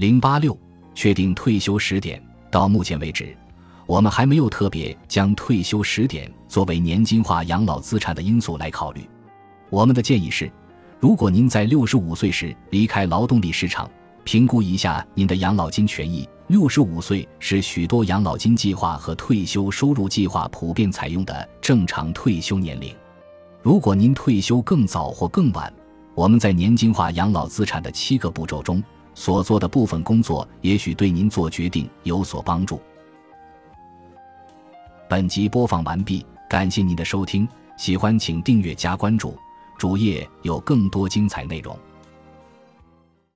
零八六，确定退休时点。到目前为止，我们还没有特别将退休时点作为年金化养老资产的因素来考虑。我们的建议是，如果您在六十五岁时离开劳动力市场，评估一下您的养老金权益。六十五岁是许多养老金计划和退休收入计划普遍采用的正常退休年龄。如果您退休更早或更晚，我们在年金化养老资产的七个步骤中所做的部分工作，也许对您做决定有所帮助。本集播放完毕，感谢您的收听，喜欢请订阅加关注，主页有更多精彩内容。